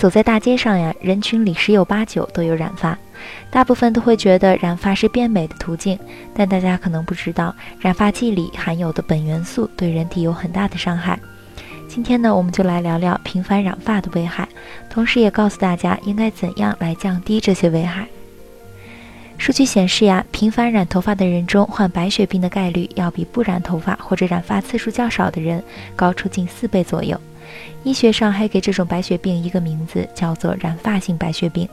走在大街上呀，人群里十有八九都有染发，大部分都会觉得染发是变美的途径，但大家可能不知道，染发剂里含有的苯元素对人体有很大的伤害。今天呢，我们就来聊聊频繁染发的危害，同时也告诉大家应该怎样来降低这些危害。数据显示呀，频繁染头发的人中患白血病的概率要比不染头发或者染发次数较少的人高出近四倍左右。医学上还给这种白血病一个名字，叫做染发性白血病。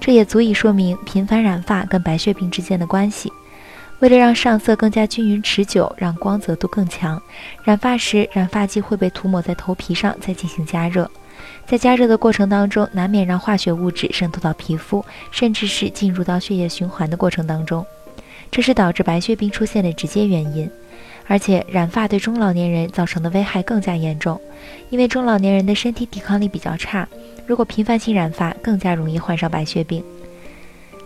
这也足以说明频繁染发跟白血病之间的关系。为了让上色更加均匀持久，让光泽度更强，染发时染发剂会被涂抹在头皮上，再进行加热。在加热的过程当中，难免让化学物质渗透到皮肤，甚至是进入到血液循环的过程当中，这是导致白血病出现的直接原因。而且染发对中老年人造成的危害更加严重，因为中老年人的身体抵抗力比较差，如果频繁性染发，更加容易患上白血病。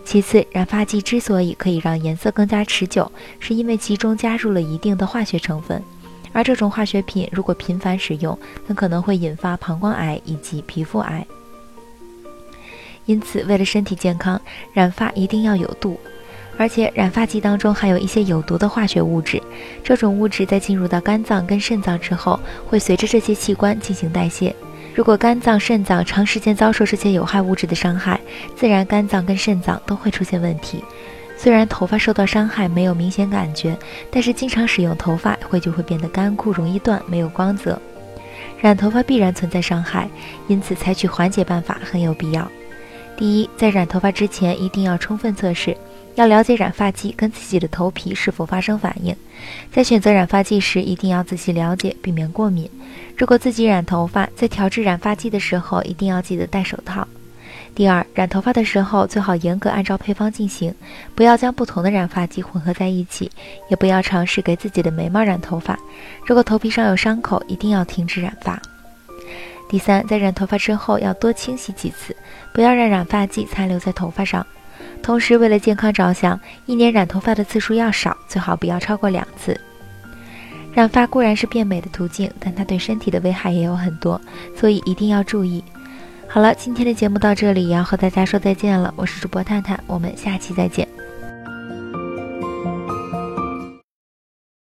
其次，染发剂之所以可以让颜色更加持久，是因为其中加入了一定的化学成分，而这种化学品如果频繁使用，很可能会引发膀胱癌以及皮肤癌。因此，为了身体健康，染发一定要有度。而且染发剂当中含有一些有毒的化学物质，这种物质在进入到肝脏跟肾脏之后，会随着这些器官进行代谢。如果肝脏、肾脏长时间遭受这些有害物质的伤害，自然肝脏跟肾脏都会出现问题。虽然头发受到伤害没有明显感觉，但是经常使用头发会就会变得干枯、容易断、没有光泽。染头发必然存在伤害，因此采取缓解办法很有必要。第一，在染头发之前一定要充分测试。要了解染发剂跟自己的头皮是否发生反应，在选择染发剂时一定要仔细了解，避免过敏。如果自己染头发，在调制染发剂的时候一定要记得戴手套。第二，染头发的时候最好严格按照配方进行，不要将不同的染发剂混合在一起，也不要尝试给自己的眉毛染头发。如果头皮上有伤口，一定要停止染发。第三，在染头发之后要多清洗几次，不要让染发剂残留在头发上。同时，为了健康着想，一年染头发的次数要少，最好不要超过两次。染发固然是变美的途径，但它对身体的危害也有很多，所以一定要注意。好了，今天的节目到这里，也要和大家说再见了。我是主播探探，我们下期再见。